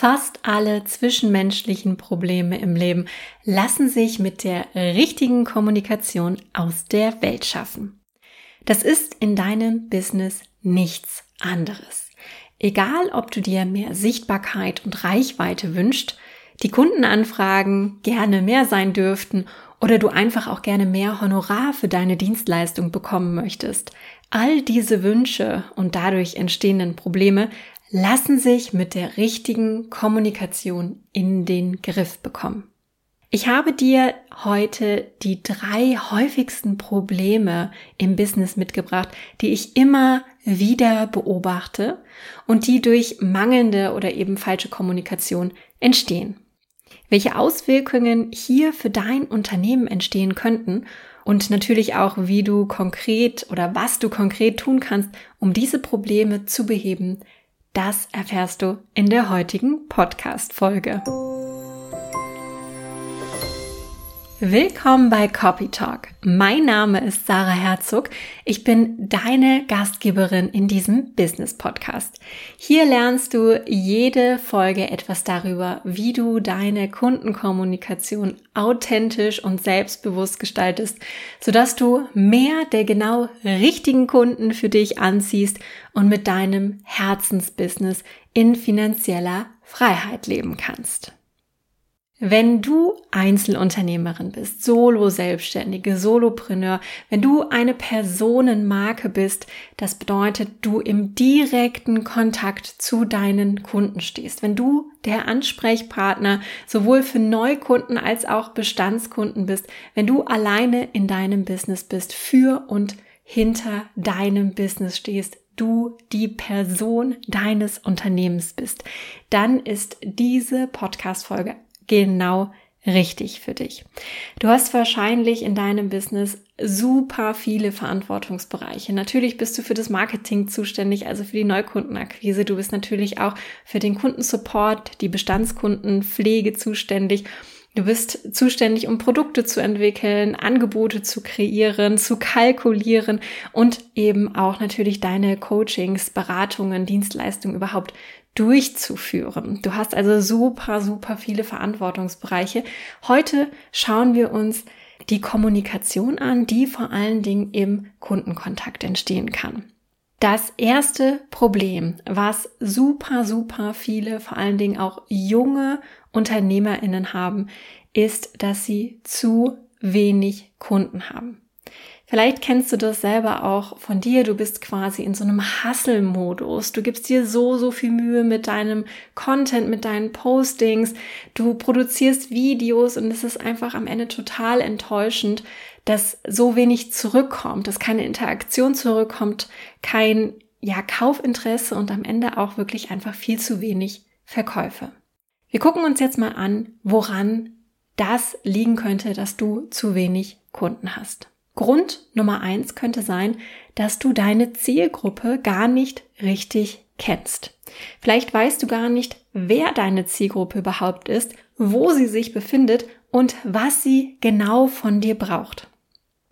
Fast alle zwischenmenschlichen Probleme im Leben lassen sich mit der richtigen Kommunikation aus der Welt schaffen. Das ist in deinem Business nichts anderes. Egal, ob du dir mehr Sichtbarkeit und Reichweite wünscht, die Kundenanfragen gerne mehr sein dürften oder du einfach auch gerne mehr Honorar für deine Dienstleistung bekommen möchtest. All diese Wünsche und dadurch entstehenden Probleme lassen sich mit der richtigen Kommunikation in den Griff bekommen. Ich habe dir heute die drei häufigsten Probleme im Business mitgebracht, die ich immer wieder beobachte und die durch mangelnde oder eben falsche Kommunikation entstehen. Welche Auswirkungen hier für dein Unternehmen entstehen könnten und natürlich auch, wie du konkret oder was du konkret tun kannst, um diese Probleme zu beheben, das erfährst du in der heutigen Podcast-Folge. Willkommen bei Copy Talk. Mein Name ist Sarah Herzog. Ich bin deine Gastgeberin in diesem Business Podcast. Hier lernst du jede Folge etwas darüber, wie du deine Kundenkommunikation authentisch und selbstbewusst gestaltest, sodass du mehr der genau richtigen Kunden für dich anziehst und mit deinem Herzensbusiness in finanzieller Freiheit leben kannst. Wenn du Einzelunternehmerin bist, Solo-Selbstständige, Solopreneur, wenn du eine Personenmarke bist, das bedeutet, du im direkten Kontakt zu deinen Kunden stehst. Wenn du der Ansprechpartner sowohl für Neukunden als auch Bestandskunden bist, wenn du alleine in deinem Business bist, für und hinter deinem Business stehst, du die Person deines Unternehmens bist, dann ist diese Podcast-Folge genau richtig für dich. Du hast wahrscheinlich in deinem Business super viele Verantwortungsbereiche. Natürlich bist du für das Marketing zuständig, also für die Neukundenakquise. Du bist natürlich auch für den Kundensupport, die Bestandskundenpflege zuständig. Du bist zuständig, um Produkte zu entwickeln, Angebote zu kreieren, zu kalkulieren und eben auch natürlich deine Coachings, Beratungen, Dienstleistungen überhaupt durchzuführen. Du hast also super, super viele Verantwortungsbereiche. Heute schauen wir uns die Kommunikation an, die vor allen Dingen im Kundenkontakt entstehen kann. Das erste Problem, was super, super viele, vor allen Dingen auch junge Unternehmerinnen haben, ist, dass sie zu wenig Kunden haben. Vielleicht kennst du das selber auch von dir. Du bist quasi in so einem Hustle-Modus. Du gibst dir so, so viel Mühe mit deinem Content, mit deinen Postings. Du produzierst Videos und es ist einfach am Ende total enttäuschend, dass so wenig zurückkommt, dass keine Interaktion zurückkommt, kein, ja, Kaufinteresse und am Ende auch wirklich einfach viel zu wenig Verkäufe. Wir gucken uns jetzt mal an, woran das liegen könnte, dass du zu wenig Kunden hast. Grund Nummer eins könnte sein, dass du deine Zielgruppe gar nicht richtig kennst. Vielleicht weißt du gar nicht, wer deine Zielgruppe überhaupt ist, wo sie sich befindet und was sie genau von dir braucht.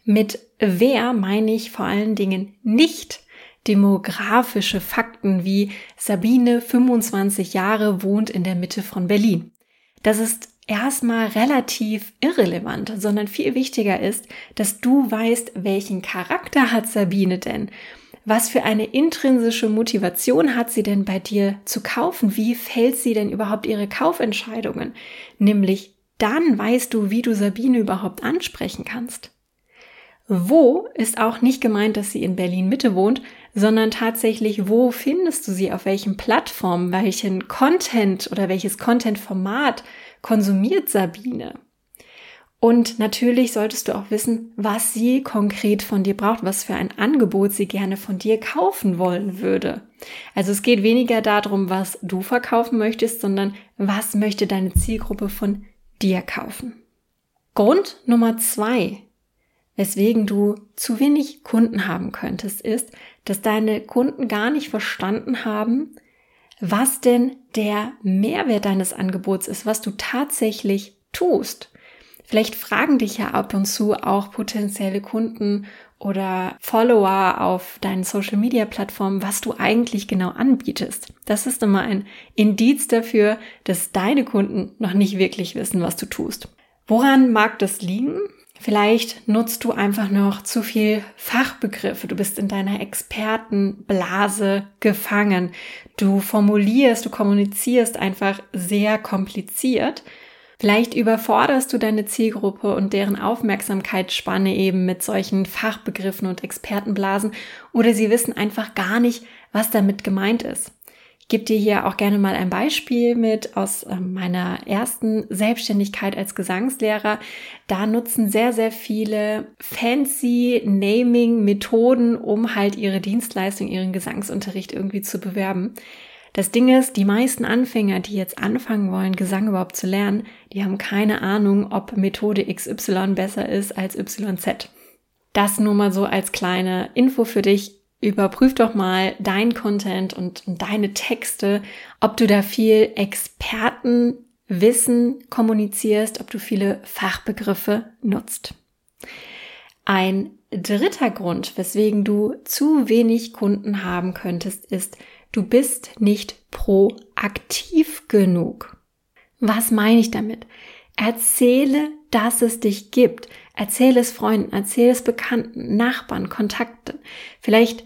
Mit wer meine ich vor allen Dingen nicht demografische Fakten wie Sabine 25 Jahre wohnt in der Mitte von Berlin. Das ist erstmal relativ irrelevant, sondern viel wichtiger ist, dass du weißt, welchen Charakter hat Sabine denn? Was für eine intrinsische Motivation hat sie denn bei dir zu kaufen? Wie fällt sie denn überhaupt ihre Kaufentscheidungen? Nämlich dann weißt du, wie du Sabine überhaupt ansprechen kannst. Wo ist auch nicht gemeint, dass sie in Berlin Mitte wohnt, sondern tatsächlich, wo findest du sie, auf welchen Plattformen, welchen Content oder welches Content-Format konsumiert Sabine? Und natürlich solltest du auch wissen, was sie konkret von dir braucht, was für ein Angebot sie gerne von dir kaufen wollen würde. Also es geht weniger darum, was du verkaufen möchtest, sondern was möchte deine Zielgruppe von dir kaufen. Grund Nummer zwei, weswegen du zu wenig Kunden haben könntest, ist, dass deine Kunden gar nicht verstanden haben, was denn der Mehrwert deines Angebots ist, was du tatsächlich tust. Vielleicht fragen dich ja ab und zu auch potenzielle Kunden oder Follower auf deinen Social Media Plattformen, was du eigentlich genau anbietest. Das ist immer ein Indiz dafür, dass deine Kunden noch nicht wirklich wissen, was du tust. Woran mag das liegen? Vielleicht nutzt du einfach noch zu viel Fachbegriffe. Du bist in deiner Expertenblase gefangen. Du formulierst, du kommunizierst einfach sehr kompliziert Vielleicht überforderst du deine Zielgruppe und deren Aufmerksamkeitsspanne eben mit solchen Fachbegriffen und Expertenblasen oder sie wissen einfach gar nicht, was damit gemeint ist. Gebe dir hier auch gerne mal ein Beispiel mit aus ähm, meiner ersten Selbstständigkeit als Gesangslehrer. Da nutzen sehr, sehr viele fancy Naming-Methoden, um halt ihre Dienstleistung, ihren Gesangsunterricht irgendwie zu bewerben. Das Ding ist, die meisten Anfänger, die jetzt anfangen wollen, Gesang überhaupt zu lernen, die haben keine Ahnung, ob Methode XY besser ist als YZ. Das nur mal so als kleine Info für dich. Überprüf doch mal dein Content und, deine Texte, ob du da viel Expertenwissen kommunizierst, ob du viele Fachbegriffe nutzt. Ein dritter Grund, weswegen du zu wenig Kunden haben könntest, ist, Du bist nicht proaktiv genug. Was meine ich damit? Erzähle, dass es dich gibt. Erzähle es Freunden, erzähle es Bekannten, Nachbarn, Kontakten. Vielleicht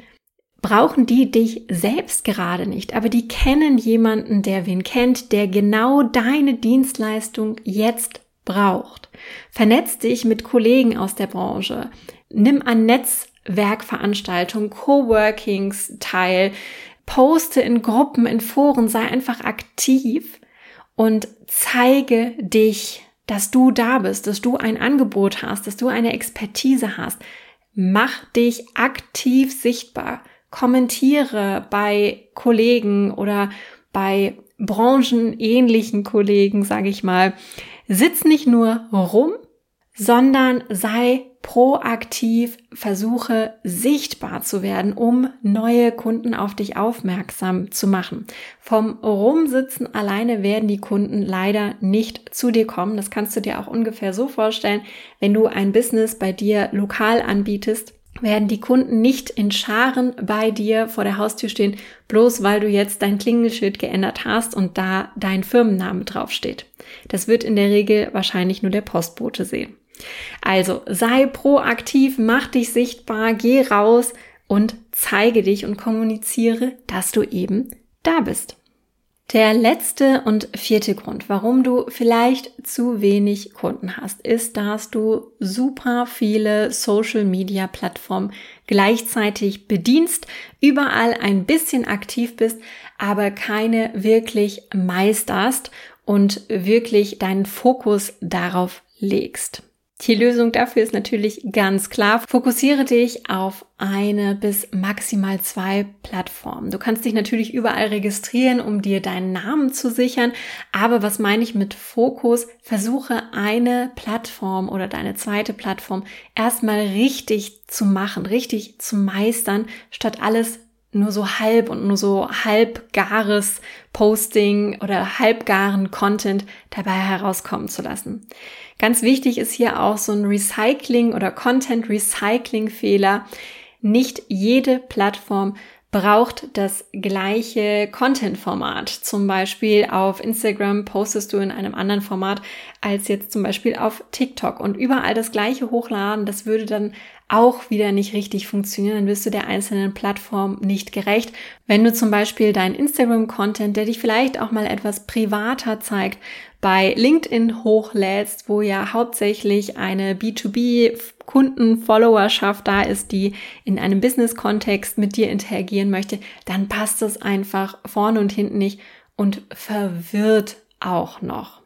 brauchen die dich selbst gerade nicht, aber die kennen jemanden, der wen kennt, der genau deine Dienstleistung jetzt braucht. Vernetz dich mit Kollegen aus der Branche. Nimm an Netzwerkveranstaltungen, Coworkings teil poste in Gruppen, in Foren, sei einfach aktiv und zeige dich, dass du da bist, dass du ein Angebot hast, dass du eine Expertise hast. Mach dich aktiv sichtbar. Kommentiere bei Kollegen oder bei branchenähnlichen Kollegen, sage ich mal. Sitz nicht nur rum, sondern sei proaktiv, versuche sichtbar zu werden, um neue Kunden auf dich aufmerksam zu machen. Vom Rumsitzen alleine werden die Kunden leider nicht zu dir kommen. Das kannst du dir auch ungefähr so vorstellen, wenn du ein Business bei dir lokal anbietest werden die Kunden nicht in Scharen bei dir vor der Haustür stehen, bloß weil du jetzt dein Klingelschild geändert hast und da dein Firmenname draufsteht. Das wird in der Regel wahrscheinlich nur der Postbote sehen. Also sei proaktiv, mach dich sichtbar, geh raus und zeige dich und kommuniziere, dass du eben da bist. Der letzte und vierte Grund, warum du vielleicht zu wenig Kunden hast, ist, dass du super viele Social Media Plattformen gleichzeitig bedienst, überall ein bisschen aktiv bist, aber keine wirklich meisterst und wirklich deinen Fokus darauf legst. Die Lösung dafür ist natürlich ganz klar. Fokussiere dich auf eine bis maximal zwei Plattformen. Du kannst dich natürlich überall registrieren, um dir deinen Namen zu sichern. Aber was meine ich mit Fokus? Versuche eine Plattform oder deine zweite Plattform erstmal richtig zu machen, richtig zu meistern, statt alles nur so halb und nur so halbgares Posting oder halbgaren Content dabei herauskommen zu lassen. Ganz wichtig ist hier auch so ein Recycling oder Content Recycling Fehler. Nicht jede Plattform braucht das gleiche Content-Format. Zum Beispiel auf Instagram postest du in einem anderen Format als jetzt zum Beispiel auf TikTok und überall das gleiche hochladen. Das würde dann auch wieder nicht richtig funktionieren, dann wirst du der einzelnen Plattform nicht gerecht. Wenn du zum Beispiel deinen Instagram-Content, der dich vielleicht auch mal etwas privater zeigt, bei LinkedIn hochlädst, wo ja hauptsächlich eine B2B-Kunden-Followerschaft da ist, die in einem Business-Kontext mit dir interagieren möchte, dann passt das einfach vorne und hinten nicht und verwirrt auch noch.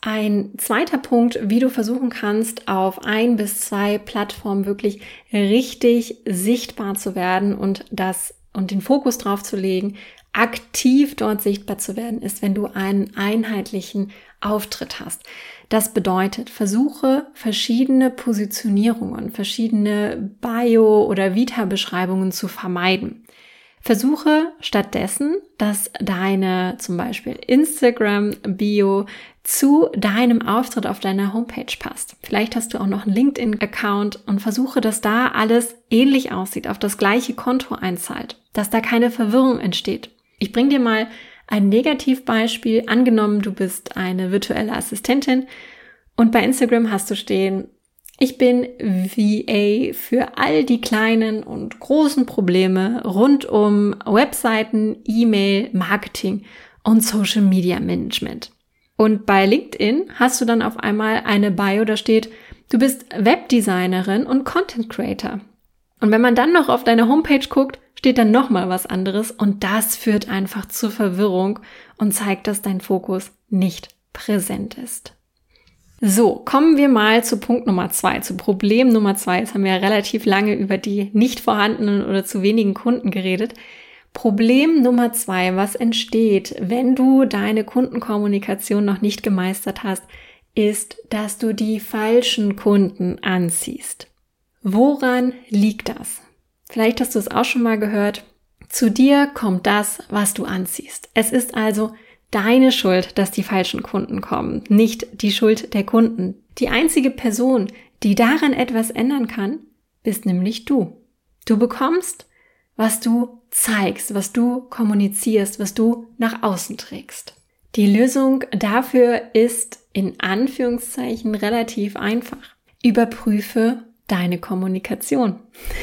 Ein zweiter Punkt, wie du versuchen kannst, auf ein bis zwei Plattformen wirklich richtig sichtbar zu werden und das und den Fokus drauf zu legen, aktiv dort sichtbar zu werden, ist, wenn du einen einheitlichen Auftritt hast. Das bedeutet, versuche verschiedene Positionierungen, verschiedene Bio- oder Vita-Beschreibungen zu vermeiden. Versuche stattdessen, dass deine zum Beispiel Instagram-Bio zu deinem Auftritt auf deiner Homepage passt. Vielleicht hast du auch noch einen LinkedIn-Account und versuche, dass da alles ähnlich aussieht, auf das gleiche Konto einzahlt, dass da keine Verwirrung entsteht. Ich bringe dir mal ein Negativbeispiel. Angenommen, du bist eine virtuelle Assistentin und bei Instagram hast du stehen, ich bin VA für all die kleinen und großen Probleme rund um Webseiten, E-Mail, Marketing und Social Media Management. Und bei LinkedIn hast du dann auf einmal eine Bio, da steht, du bist Webdesignerin und Content Creator. Und wenn man dann noch auf deine Homepage guckt, steht dann nochmal was anderes und das führt einfach zur Verwirrung und zeigt, dass dein Fokus nicht präsent ist. So, kommen wir mal zu Punkt Nummer zwei, zu Problem Nummer zwei. Jetzt haben wir ja relativ lange über die nicht vorhandenen oder zu wenigen Kunden geredet. Problem Nummer zwei, was entsteht, wenn du deine Kundenkommunikation noch nicht gemeistert hast, ist, dass du die falschen Kunden anziehst. Woran liegt das? Vielleicht hast du es auch schon mal gehört. Zu dir kommt das, was du anziehst. Es ist also deine Schuld, dass die falschen Kunden kommen, nicht die Schuld der Kunden. Die einzige Person, die daran etwas ändern kann, bist nämlich du. Du bekommst, was du zeigst, was du kommunizierst, was du nach außen trägst. Die Lösung dafür ist in Anführungszeichen relativ einfach. Überprüfe deine Kommunikation.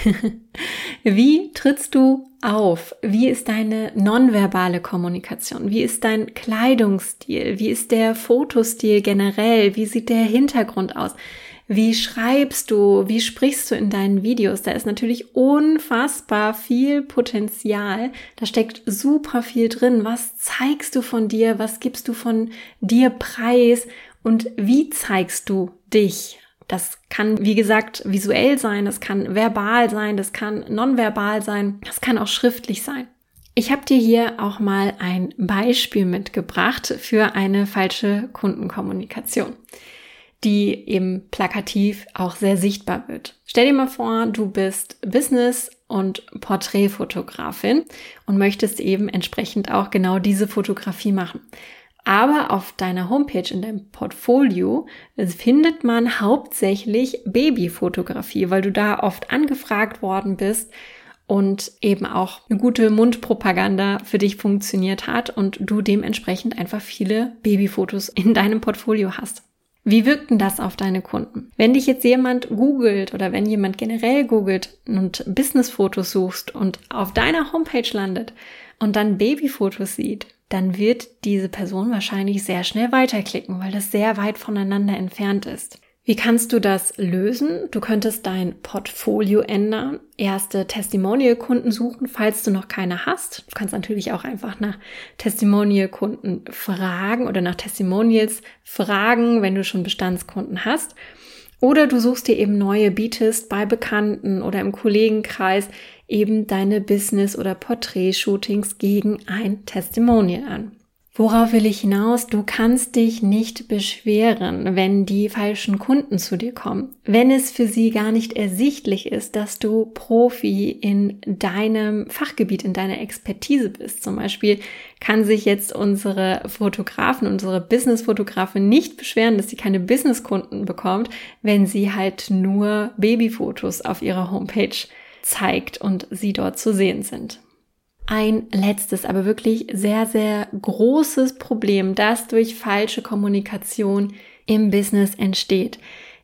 Wie trittst du auf? Wie ist deine nonverbale Kommunikation? Wie ist dein Kleidungsstil? Wie ist der Fotostil generell? Wie sieht der Hintergrund aus? Wie schreibst du? Wie sprichst du in deinen Videos? Da ist natürlich unfassbar viel Potenzial. Da steckt super viel drin. Was zeigst du von dir? Was gibst du von dir preis? Und wie zeigst du dich? Das kann, wie gesagt, visuell sein, das kann verbal sein, das kann nonverbal sein, das kann auch schriftlich sein. Ich habe dir hier auch mal ein Beispiel mitgebracht für eine falsche Kundenkommunikation, die eben plakativ auch sehr sichtbar wird. Stell dir mal vor, du bist Business und Porträtfotografin und möchtest eben entsprechend auch genau diese Fotografie machen. Aber auf deiner Homepage, in deinem Portfolio, findet man hauptsächlich Babyfotografie, weil du da oft angefragt worden bist und eben auch eine gute Mundpropaganda für dich funktioniert hat und du dementsprechend einfach viele Babyfotos in deinem Portfolio hast. Wie wirkt denn das auf deine Kunden? Wenn dich jetzt jemand googelt oder wenn jemand generell googelt und Businessfotos suchst und auf deiner Homepage landet und dann Babyfotos sieht, dann wird diese Person wahrscheinlich sehr schnell weiterklicken, weil das sehr weit voneinander entfernt ist. Wie kannst du das lösen? Du könntest dein Portfolio ändern, erste Testimonial-Kunden suchen, falls du noch keine hast. Du kannst natürlich auch einfach nach Testimonial-Kunden fragen oder nach Testimonials fragen, wenn du schon Bestandskunden hast. Oder du suchst dir eben neue, bietest bei Bekannten oder im Kollegenkreis eben deine Business- oder Porträtshootings gegen ein Testimonial an. Worauf will ich hinaus? Du kannst dich nicht beschweren, wenn die falschen Kunden zu dir kommen. Wenn es für sie gar nicht ersichtlich ist, dass du Profi in deinem Fachgebiet, in deiner Expertise bist. Zum Beispiel kann sich jetzt unsere Fotografen, unsere Business-Fotografin nicht beschweren, dass sie keine Business-Kunden bekommt, wenn sie halt nur Babyfotos auf ihrer Homepage zeigt und sie dort zu sehen sind ein letztes, aber wirklich sehr, sehr großes Problem, das durch falsche Kommunikation im Business entsteht,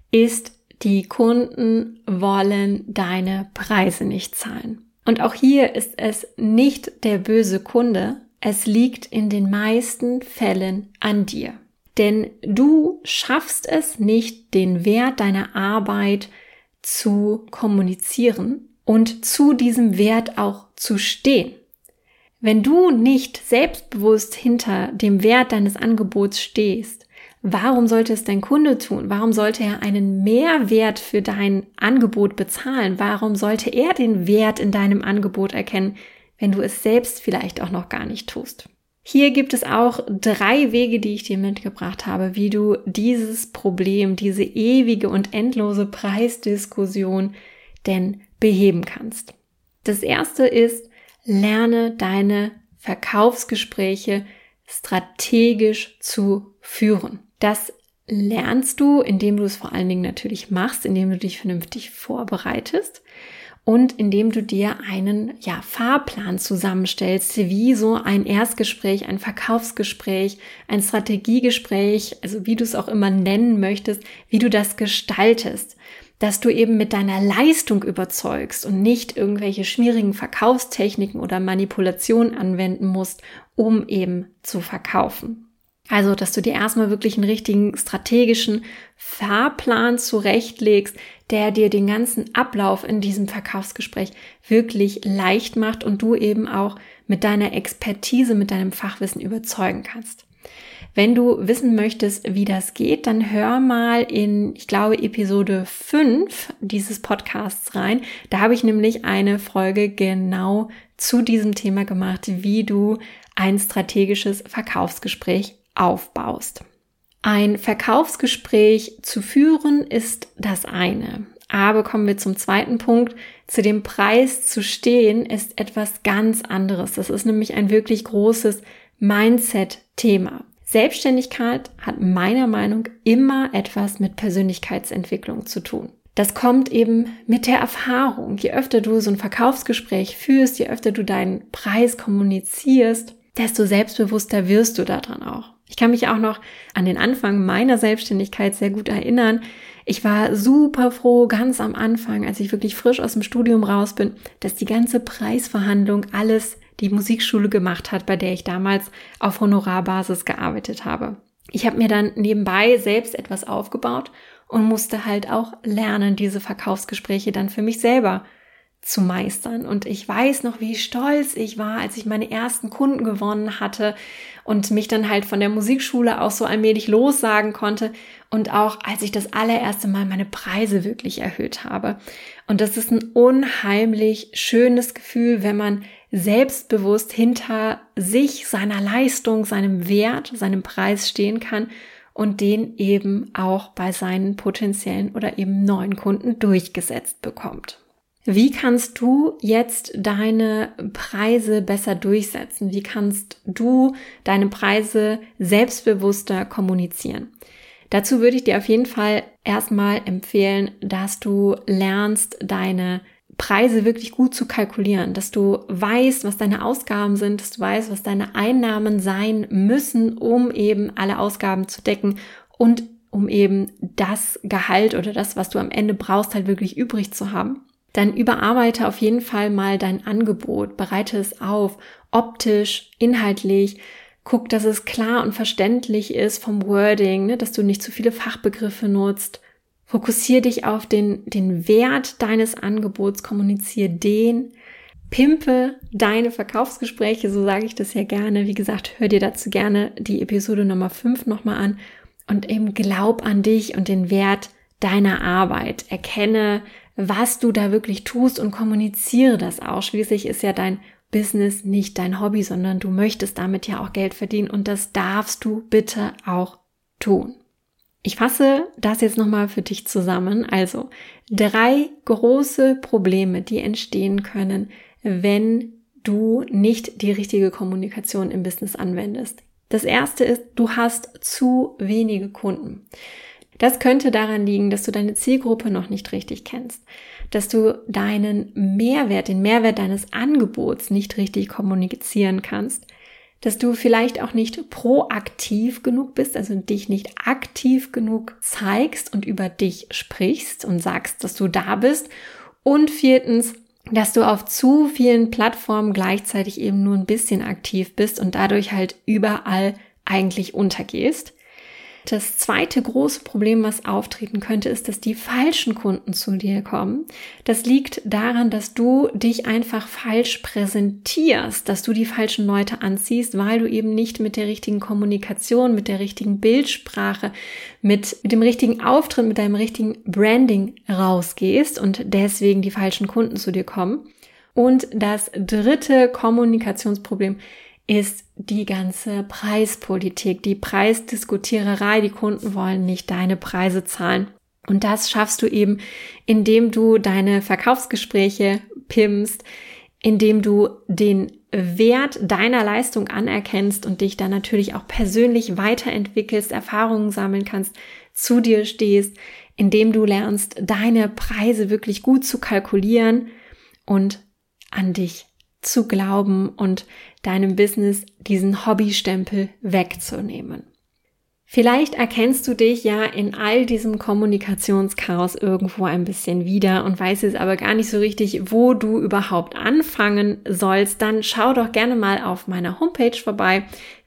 ist, die Kunden wollen deine Preise nicht zahlen. Und auch hier ist es nicht der böse Kunde, es liegt in den meisten Fällen an dir. Denn du schaffst es nicht, den Wert deiner Arbeit zu kommunizieren und zu diesem Wert auch zu stehen. Wenn du nicht selbstbewusst hinter dem Wert deines Angebots stehst, warum sollte es dein Kunde tun? Warum sollte er einen Mehrwert für dein Angebot bezahlen? Warum sollte er den Wert in deinem Angebot erkennen, wenn du es selbst vielleicht auch noch gar nicht tust? Hier gibt es auch drei Wege, die ich dir mitgebracht habe, wie du dieses Problem, diese ewige und endlose Preisdiskussion denn beheben kannst. Das erste ist, lerne deine Verkaufsgespräche strategisch zu führen. Das lernst du, indem du es vor allen Dingen natürlich machst, indem du dich vernünftig vorbereitest und indem du dir einen ja, Fahrplan zusammenstellst, wie so ein Erstgespräch, ein Verkaufsgespräch, ein Strategiegespräch, also wie du es auch immer nennen möchtest, wie du das gestaltest, dass du eben mit deiner Leistung überzeugst und nicht irgendwelche schmierigen Verkaufstechniken oder Manipulationen anwenden musst, um eben zu verkaufen. Also, dass du dir erstmal wirklich einen richtigen strategischen Fahrplan zurechtlegst, der dir den ganzen Ablauf in diesem Verkaufsgespräch wirklich leicht macht und du eben auch mit deiner Expertise, mit deinem Fachwissen überzeugen kannst. Wenn du wissen möchtest, wie das geht, dann hör mal in, ich glaube, Episode 5 dieses Podcasts rein. Da habe ich nämlich eine Folge genau zu diesem Thema gemacht, wie du ein strategisches Verkaufsgespräch aufbaust. Ein Verkaufsgespräch zu führen ist das eine. Aber kommen wir zum zweiten Punkt. Zu dem Preis zu stehen ist etwas ganz anderes. Das ist nämlich ein wirklich großes Mindset-Thema. Selbstständigkeit hat meiner Meinung immer etwas mit Persönlichkeitsentwicklung zu tun. Das kommt eben mit der Erfahrung. Je öfter du so ein Verkaufsgespräch führst, je öfter du deinen Preis kommunizierst, desto selbstbewusster wirst du daran auch. Ich kann mich auch noch an den Anfang meiner Selbstständigkeit sehr gut erinnern. Ich war super froh ganz am Anfang, als ich wirklich frisch aus dem Studium raus bin, dass die ganze Preisverhandlung alles die Musikschule gemacht hat, bei der ich damals auf Honorarbasis gearbeitet habe. Ich habe mir dann nebenbei selbst etwas aufgebaut und musste halt auch lernen, diese Verkaufsgespräche dann für mich selber zu meistern. Und ich weiß noch, wie stolz ich war, als ich meine ersten Kunden gewonnen hatte und mich dann halt von der Musikschule auch so allmählich lossagen konnte und auch als ich das allererste Mal meine Preise wirklich erhöht habe. Und das ist ein unheimlich schönes Gefühl, wenn man selbstbewusst hinter sich, seiner Leistung, seinem Wert, seinem Preis stehen kann und den eben auch bei seinen potenziellen oder eben neuen Kunden durchgesetzt bekommt. Wie kannst du jetzt deine Preise besser durchsetzen? Wie kannst du deine Preise selbstbewusster kommunizieren? Dazu würde ich dir auf jeden Fall erstmal empfehlen, dass du lernst, deine Preise wirklich gut zu kalkulieren, dass du weißt, was deine Ausgaben sind, dass du weißt, was deine Einnahmen sein müssen, um eben alle Ausgaben zu decken und um eben das Gehalt oder das, was du am Ende brauchst, halt wirklich übrig zu haben dann überarbeite auf jeden Fall mal dein Angebot, bereite es auf, optisch, inhaltlich, guck, dass es klar und verständlich ist vom Wording, ne, dass du nicht zu viele Fachbegriffe nutzt. Fokussiere dich auf den, den Wert deines Angebots, kommuniziere den, pimpe deine Verkaufsgespräche, so sage ich das ja gerne. Wie gesagt, hör dir dazu gerne die Episode Nummer 5 nochmal an und eben glaub an dich und den Wert deiner Arbeit. Erkenne, was du da wirklich tust und kommuniziere das auch. Schließlich ist ja dein Business nicht dein Hobby, sondern du möchtest damit ja auch Geld verdienen und das darfst du bitte auch tun. Ich fasse das jetzt nochmal für dich zusammen. Also drei große Probleme, die entstehen können, wenn du nicht die richtige Kommunikation im Business anwendest. Das erste ist, du hast zu wenige Kunden. Das könnte daran liegen, dass du deine Zielgruppe noch nicht richtig kennst, dass du deinen Mehrwert, den Mehrwert deines Angebots nicht richtig kommunizieren kannst, dass du vielleicht auch nicht proaktiv genug bist, also dich nicht aktiv genug zeigst und über dich sprichst und sagst, dass du da bist. Und viertens, dass du auf zu vielen Plattformen gleichzeitig eben nur ein bisschen aktiv bist und dadurch halt überall eigentlich untergehst. Das zweite große Problem, was auftreten könnte, ist, dass die falschen Kunden zu dir kommen. Das liegt daran, dass du dich einfach falsch präsentierst, dass du die falschen Leute anziehst, weil du eben nicht mit der richtigen Kommunikation, mit der richtigen Bildsprache, mit, mit dem richtigen Auftritt, mit deinem richtigen Branding rausgehst und deswegen die falschen Kunden zu dir kommen. Und das dritte Kommunikationsproblem ist die ganze Preispolitik, die Preisdiskutiererei. Die Kunden wollen nicht deine Preise zahlen. Und das schaffst du eben, indem du deine Verkaufsgespräche pimmst, indem du den Wert deiner Leistung anerkennst und dich dann natürlich auch persönlich weiterentwickelst, Erfahrungen sammeln kannst, zu dir stehst, indem du lernst, deine Preise wirklich gut zu kalkulieren und an dich zu glauben und deinem Business diesen Hobbystempel wegzunehmen. Vielleicht erkennst du dich ja in all diesem Kommunikationschaos irgendwo ein bisschen wieder und weißt jetzt aber gar nicht so richtig, wo du überhaupt anfangen sollst. Dann schau doch gerne mal auf meiner Homepage vorbei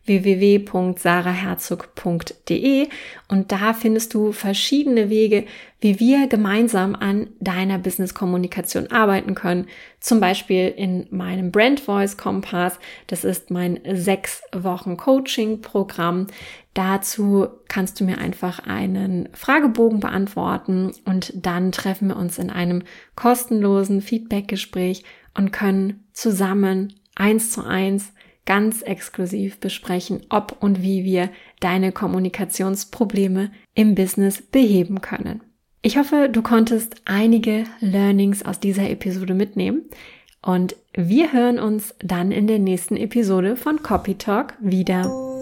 www.saraherzog.de und da findest du verschiedene Wege, wie wir gemeinsam an deiner Business-Kommunikation arbeiten können. Zum Beispiel in meinem Brand Voice Kompass. Das ist mein sechs Wochen Coaching-Programm. Dazu kannst du mir einfach einen Fragebogen beantworten und dann treffen wir uns in einem kostenlosen Feedback-Gespräch und können zusammen eins zu eins ganz exklusiv besprechen, ob und wie wir deine Kommunikationsprobleme im Business beheben können. Ich hoffe, du konntest einige Learnings aus dieser Episode mitnehmen und wir hören uns dann in der nächsten Episode von Copy Talk wieder.